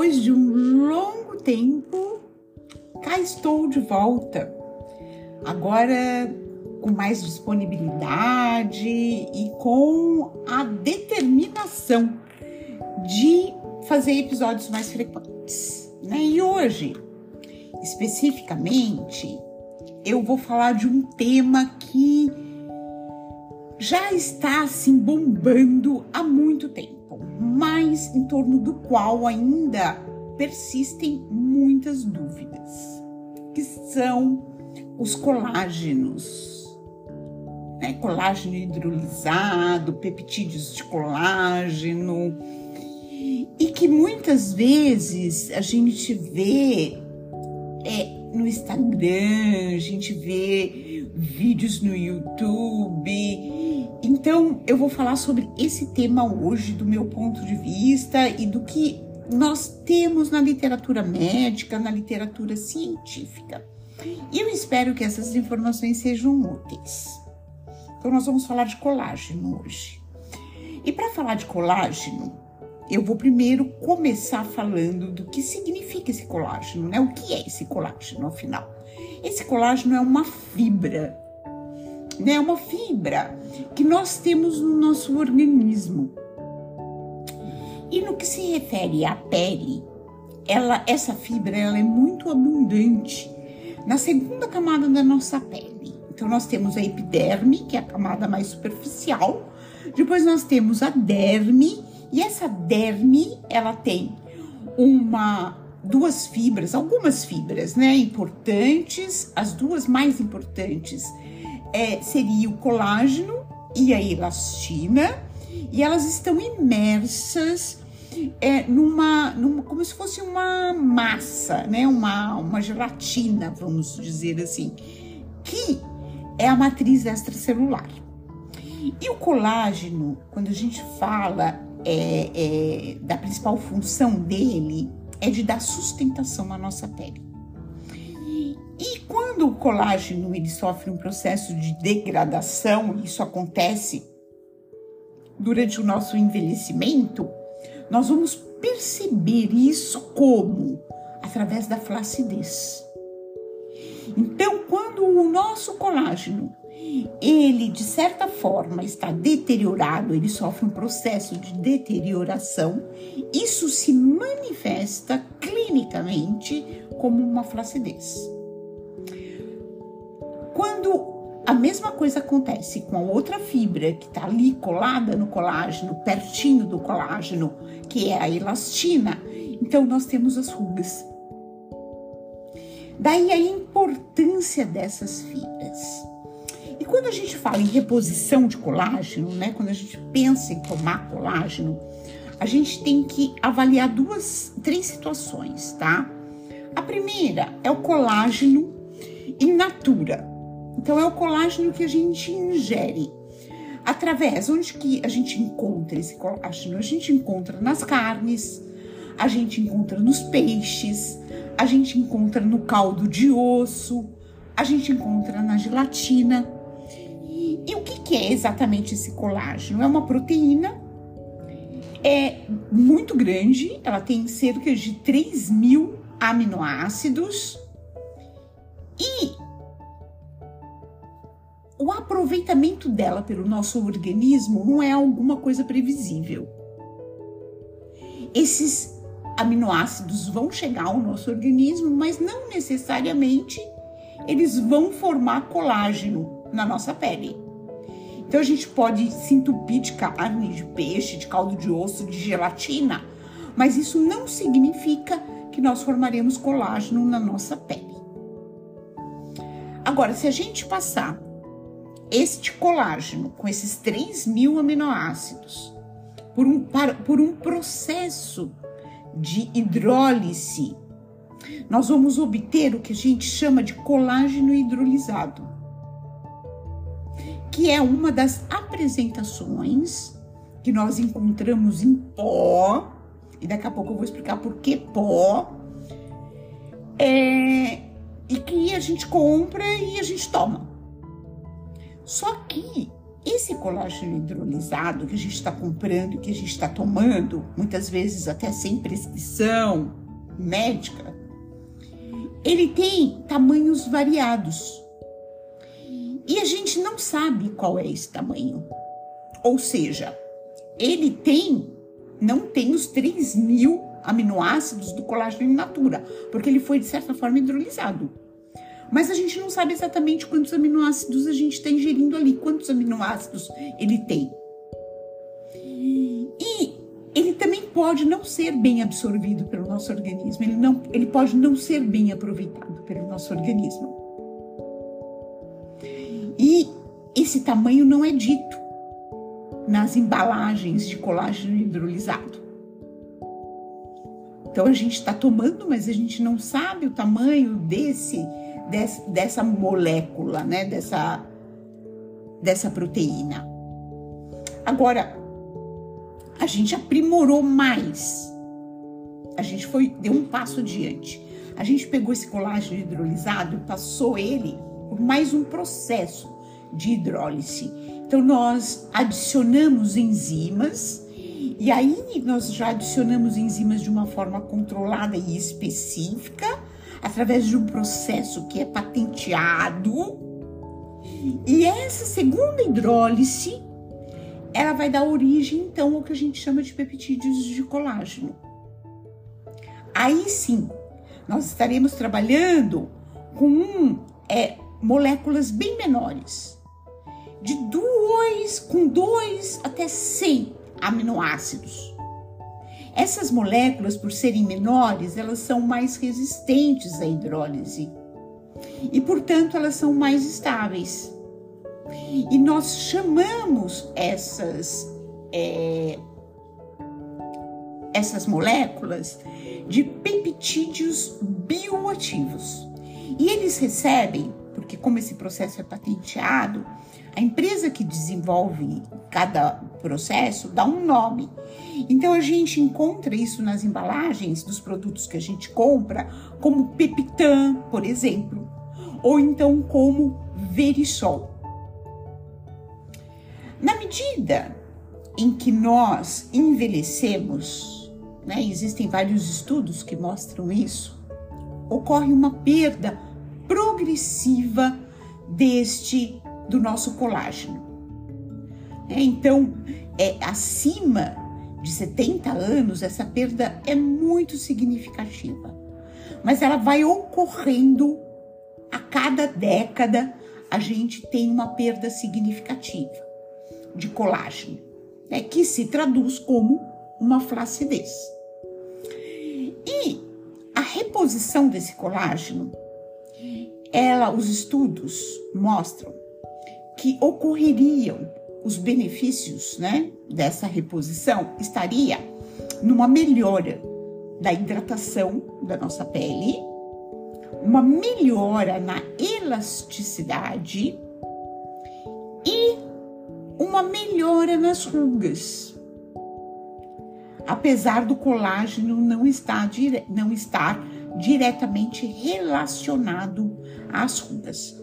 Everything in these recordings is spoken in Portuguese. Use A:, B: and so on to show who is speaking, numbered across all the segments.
A: Depois de um longo tempo, cá estou de volta. Agora com mais disponibilidade e com a determinação de fazer episódios mais frequentes. Né? E hoje, especificamente, eu vou falar de um tema que já está assim bombando há muito tempo, mas em torno do qual ainda persistem muitas dúvidas, que são os colágenos. Né? Colágeno hidrolisado, peptídeos de colágeno, e que muitas vezes a gente vê é, no Instagram, a gente vê vídeos no YouTube. Então, eu vou falar sobre esse tema hoje, do meu ponto de vista e do que nós temos na literatura médica, na literatura científica. E eu espero que essas informações sejam úteis. Então, nós vamos falar de colágeno hoje. E para falar de colágeno, eu vou primeiro começar falando do que significa esse colágeno, né? O que é esse colágeno, afinal? Esse colágeno é uma fibra, né? Uma fibra que nós temos no nosso organismo. E no que se refere à pele, ela, essa fibra ela é muito abundante na segunda camada da nossa pele. Então nós temos a epiderme, que é a camada mais superficial. Depois nós temos a derme, e essa derme, ela tem uma duas fibras, algumas fibras, né, importantes. As duas mais importantes é, seria o colágeno e a elastina, e elas estão imersas é, numa, numa, como se fosse uma massa, né, uma, uma gelatina, vamos dizer assim, que é a matriz extracelular. E o colágeno, quando a gente fala é, é, da principal função dele é de dar sustentação à nossa pele. Quando o colágeno ele sofre um processo de degradação, isso acontece durante o nosso envelhecimento, nós vamos perceber isso como? Através da flacidez. Então, quando o nosso colágeno ele de certa forma está deteriorado, ele sofre um processo de deterioração, isso se manifesta clinicamente como uma flacidez. A mesma coisa acontece com a outra fibra que está ali colada no colágeno, pertinho do colágeno, que é a elastina, então nós temos as rugas. Daí a importância dessas fibras. E quando a gente fala em reposição de colágeno, né, quando a gente pensa em tomar colágeno, a gente tem que avaliar duas, três situações, tá? A primeira é o colágeno in natura. Então é o colágeno que a gente ingere. Através, onde que a gente encontra esse colágeno? A gente encontra nas carnes, a gente encontra nos peixes, a gente encontra no caldo de osso, a gente encontra na gelatina. E o que, que é exatamente esse colágeno? É uma proteína, é muito grande, ela tem cerca de 3 mil aminoácidos e aproveitamento dela pelo nosso organismo não é alguma coisa previsível. Esses aminoácidos vão chegar ao nosso organismo, mas não necessariamente eles vão formar colágeno na nossa pele. Então a gente pode se entupir de carne, de peixe, de caldo de osso, de gelatina, mas isso não significa que nós formaremos colágeno na nossa pele. Agora, se a gente passar este colágeno com esses 3 mil aminoácidos por um, por um processo de hidrólise, nós vamos obter o que a gente chama de colágeno hidrolisado que é uma das apresentações que nós encontramos em pó, e daqui a pouco eu vou explicar por que pó, é, e que a gente compra e a gente toma. Só que esse colágeno hidrolisado que a gente está comprando, que a gente está tomando, muitas vezes até sem prescrição médica, ele tem tamanhos variados. E a gente não sabe qual é esse tamanho. Ou seja, ele tem, não tem os 3 mil aminoácidos do colágeno in natura, porque ele foi, de certa forma, hidrolisado. Mas a gente não sabe exatamente quantos aminoácidos a gente está ingerindo ali, quantos aminoácidos ele tem. E ele também pode não ser bem absorvido pelo nosso organismo, ele, não, ele pode não ser bem aproveitado pelo nosso organismo. E esse tamanho não é dito nas embalagens de colágeno hidrolisado. Então a gente está tomando, mas a gente não sabe o tamanho desse, desse, dessa molécula, né? Dessa, dessa proteína. Agora, a gente aprimorou mais. A gente foi deu um passo adiante. A gente pegou esse colágeno hidrolisado e passou ele por mais um processo de hidrólise. Então nós adicionamos enzimas e aí nós já adicionamos enzimas de uma forma controlada e específica, através de um processo que é patenteado. E essa segunda hidrólise, ela vai dar origem então ao que a gente chama de peptídeos de colágeno. Aí sim, nós estaremos trabalhando com é, moléculas bem menores, de 2 com 2 até 100 aminoácidos. Essas moléculas, por serem menores, elas são mais resistentes à hidrólise e, portanto, elas são mais estáveis. E nós chamamos essas, é, essas moléculas de peptídeos bioativos. E eles recebem, porque como esse processo é patenteado, a empresa que desenvolve cada processo dá um nome. Então a gente encontra isso nas embalagens dos produtos que a gente compra, como Pepitan, por exemplo, ou então como Verisol. Na medida em que nós envelhecemos, né, existem vários estudos que mostram isso, ocorre uma perda progressiva deste do nosso colágeno. É, então, é, acima de 70 anos, essa perda é muito significativa. Mas ela vai ocorrendo a cada década, a gente tem uma perda significativa de colágeno, né, que se traduz como uma flacidez. E a reposição desse colágeno, ela, os estudos mostram que ocorreriam os benefícios né, dessa reposição estaria numa melhora da hidratação da nossa pele, uma melhora na elasticidade e uma melhora nas rugas. Apesar do colágeno não estar, dire... não estar diretamente relacionado às rugas,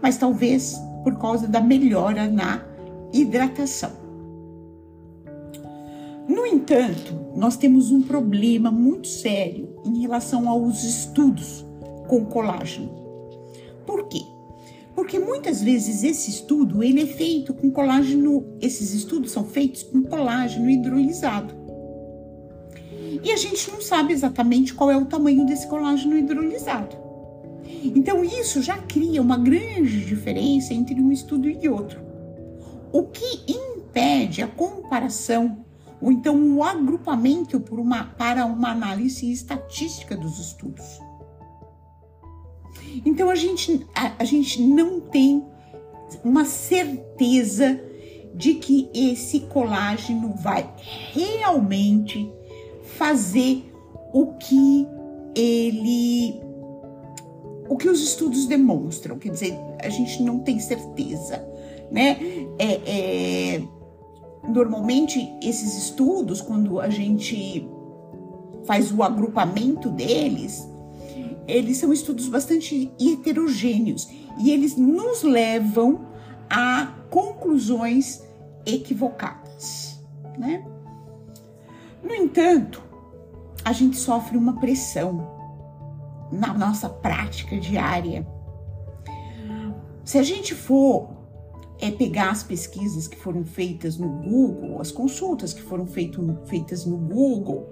A: mas talvez por causa da melhora na hidratação. No entanto, nós temos um problema muito sério em relação aos estudos com colágeno. Por quê? Porque muitas vezes esse estudo ele é feito com colágeno, esses estudos são feitos com colágeno hidrolisado. E a gente não sabe exatamente qual é o tamanho desse colágeno hidrolisado. Então, isso já cria uma grande diferença entre um estudo e outro. O que impede a comparação ou então o agrupamento uma, para uma análise estatística dos estudos. Então, a gente, a, a gente não tem uma certeza de que esse colágeno vai realmente fazer o que ele o que os estudos demonstram, quer dizer, a gente não tem certeza, né? É, é, normalmente, esses estudos, quando a gente faz o agrupamento deles, eles são estudos bastante heterogêneos e eles nos levam a conclusões equivocadas, né? No entanto, a gente sofre uma pressão na nossa prática diária. Se a gente for é, pegar as pesquisas que foram feitas no Google, as consultas que foram feito, feitas no Google,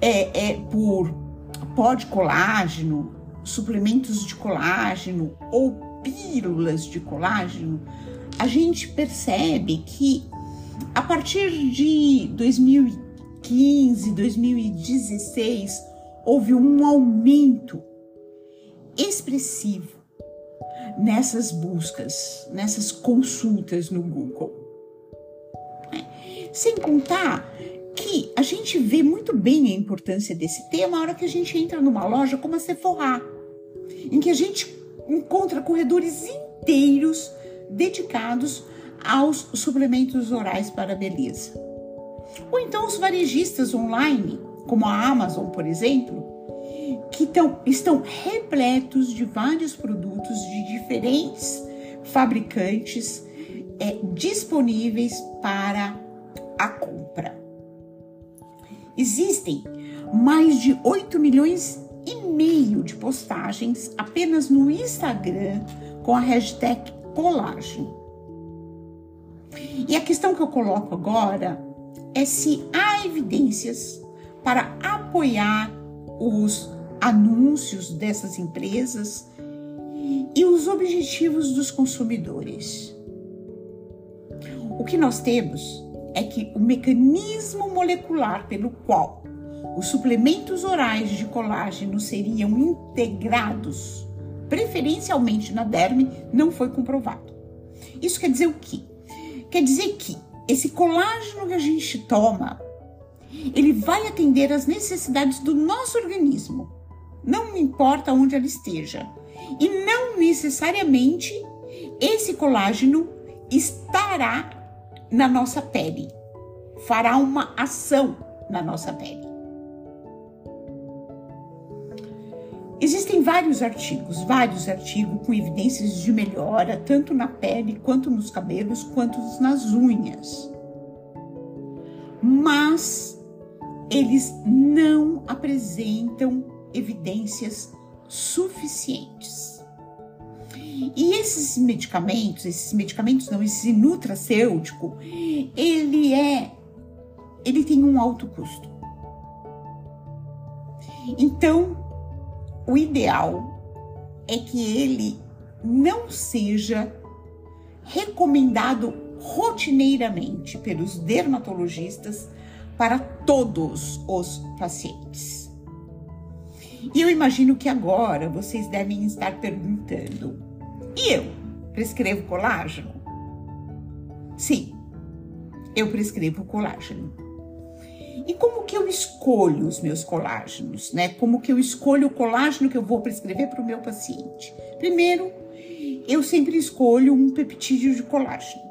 A: é, é por pó de colágeno, suplementos de colágeno ou pílulas de colágeno, a gente percebe que a partir de 2015, 2016, houve um aumento expressivo nessas buscas, nessas consultas no Google. Sem contar que a gente vê muito bem a importância desse tema na hora que a gente entra numa loja como a Sephora, em que a gente encontra corredores inteiros dedicados aos suplementos orais para a beleza. Ou então os varejistas online como a Amazon, por exemplo, que tão, estão repletos de vários produtos de diferentes fabricantes é, disponíveis para a compra. Existem mais de 8 milhões e meio de postagens apenas no Instagram com a hashtag colágeno. E a questão que eu coloco agora é se há evidências para apoiar os anúncios dessas empresas e os objetivos dos consumidores. O que nós temos é que o mecanismo molecular pelo qual os suplementos orais de colágeno seriam integrados, preferencialmente na derme, não foi comprovado. Isso quer dizer o quê? Quer dizer que esse colágeno que a gente toma ele vai atender às necessidades do nosso organismo, não importa onde ela esteja. E não necessariamente esse colágeno estará na nossa pele, fará uma ação na nossa pele. Existem vários artigos, vários artigos com evidências de melhora, tanto na pele, quanto nos cabelos, quanto nas unhas. Mas eles não apresentam evidências suficientes. E esses medicamentos, esses medicamentos não, esse nutracêutico, ele é, ele tem um alto custo. Então, o ideal é que ele não seja recomendado rotineiramente pelos dermatologistas para todos os pacientes. E eu imagino que agora vocês devem estar perguntando: e eu prescrevo colágeno? Sim, eu prescrevo colágeno. E como que eu escolho os meus colágenos, né? Como que eu escolho o colágeno que eu vou prescrever para o meu paciente? Primeiro, eu sempre escolho um peptídeo de colágeno,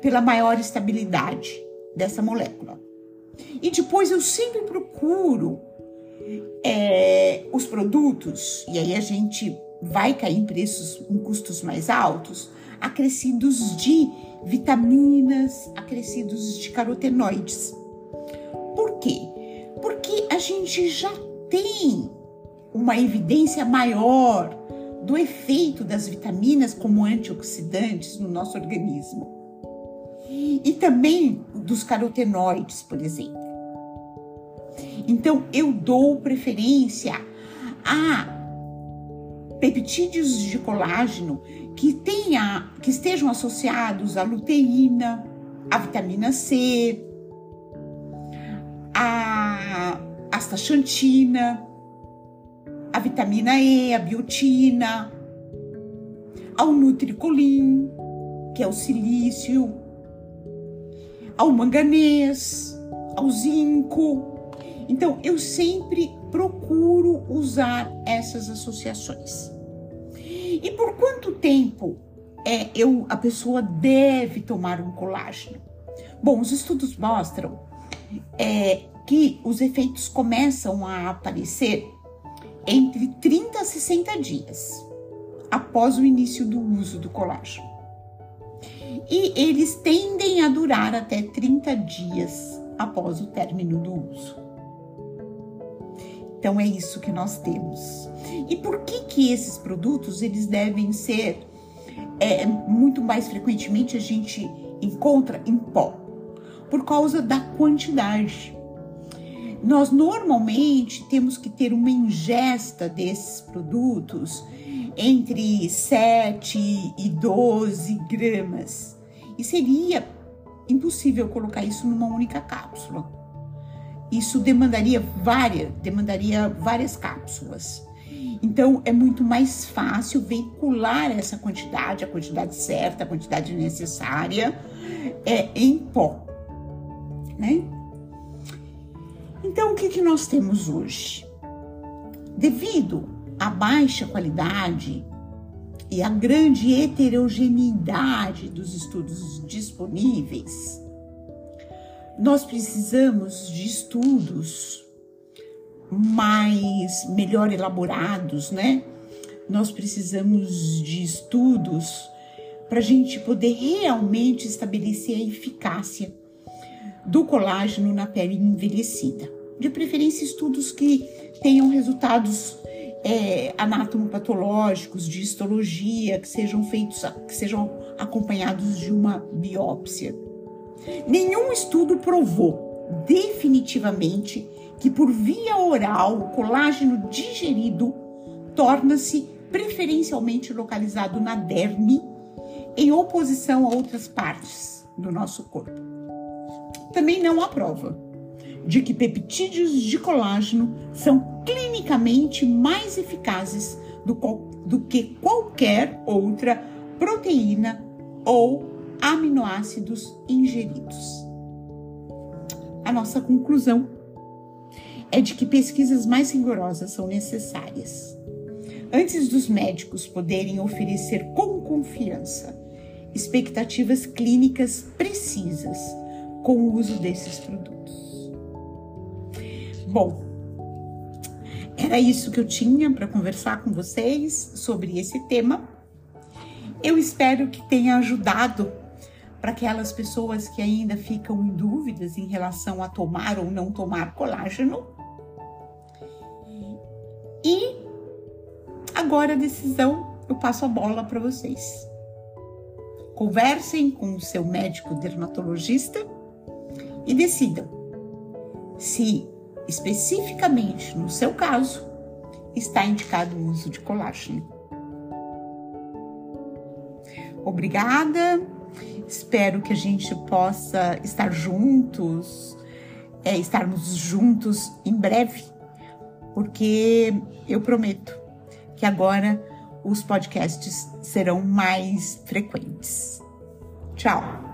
A: pela maior estabilidade dessa molécula. E depois eu sempre procuro é, os produtos, e aí a gente vai cair em preços, em custos mais altos, acrescidos de vitaminas, acrescidos de carotenoides. Por quê? Porque a gente já tem uma evidência maior do efeito das vitaminas como antioxidantes no nosso organismo e também dos carotenoides, por exemplo. Então, eu dou preferência a peptídeos de colágeno que tenha, que estejam associados à luteína, à vitamina C, à astaxantina, à vitamina E, à biotina, ao nutricolin, que é o silício, ao manganês, ao zinco. Então, eu sempre procuro usar essas associações. E por quanto tempo é, eu, a pessoa deve tomar um colágeno? Bom, os estudos mostram é, que os efeitos começam a aparecer entre 30 a 60 dias após o início do uso do colágeno. e eles tendem a durar até 30 dias após o término do uso. Então é isso que nós temos. E por que que esses produtos eles devem ser é, muito mais frequentemente a gente encontra em pó? Por causa da quantidade. Nós normalmente temos que ter uma ingesta desses produtos entre 7 e 12 gramas. E seria impossível colocar isso numa única cápsula. Isso demandaria várias, demandaria várias cápsulas. Então é muito mais fácil veicular essa quantidade, a quantidade certa, a quantidade necessária, é, em pó, né? Então o que, que nós temos hoje? Devido à baixa qualidade e à grande heterogeneidade dos estudos disponíveis, nós precisamos de estudos mais melhor elaborados, né? Nós precisamos de estudos para a gente poder realmente estabelecer a eficácia do colágeno na pele envelhecida. De preferência, estudos que tenham resultados é, anatomopatológicos, de histologia, que sejam feitos, que sejam acompanhados de uma biópsia. Nenhum estudo provou definitivamente que por via oral o colágeno digerido torna-se preferencialmente localizado na derme em oposição a outras partes do nosso corpo. Também não há prova de que peptídeos de colágeno são clinicamente mais eficazes do, do que qualquer outra proteína ou aminoácidos ingeridos. A nossa conclusão é de que pesquisas mais rigorosas são necessárias. Antes dos médicos poderem oferecer com confiança expectativas clínicas precisas com o uso desses produtos. Bom, era isso que eu tinha para conversar com vocês sobre esse tema. Eu espero que tenha ajudado para aquelas pessoas que ainda ficam em dúvidas em relação a tomar ou não tomar colágeno. E agora a decisão, eu passo a bola para vocês. Conversem com o seu médico dermatologista e decidam se especificamente no seu caso está indicado o uso de colágeno. Obrigada, espero que a gente possa estar juntos, é, estarmos juntos em breve, porque eu prometo que agora os podcasts serão mais frequentes. Tchau!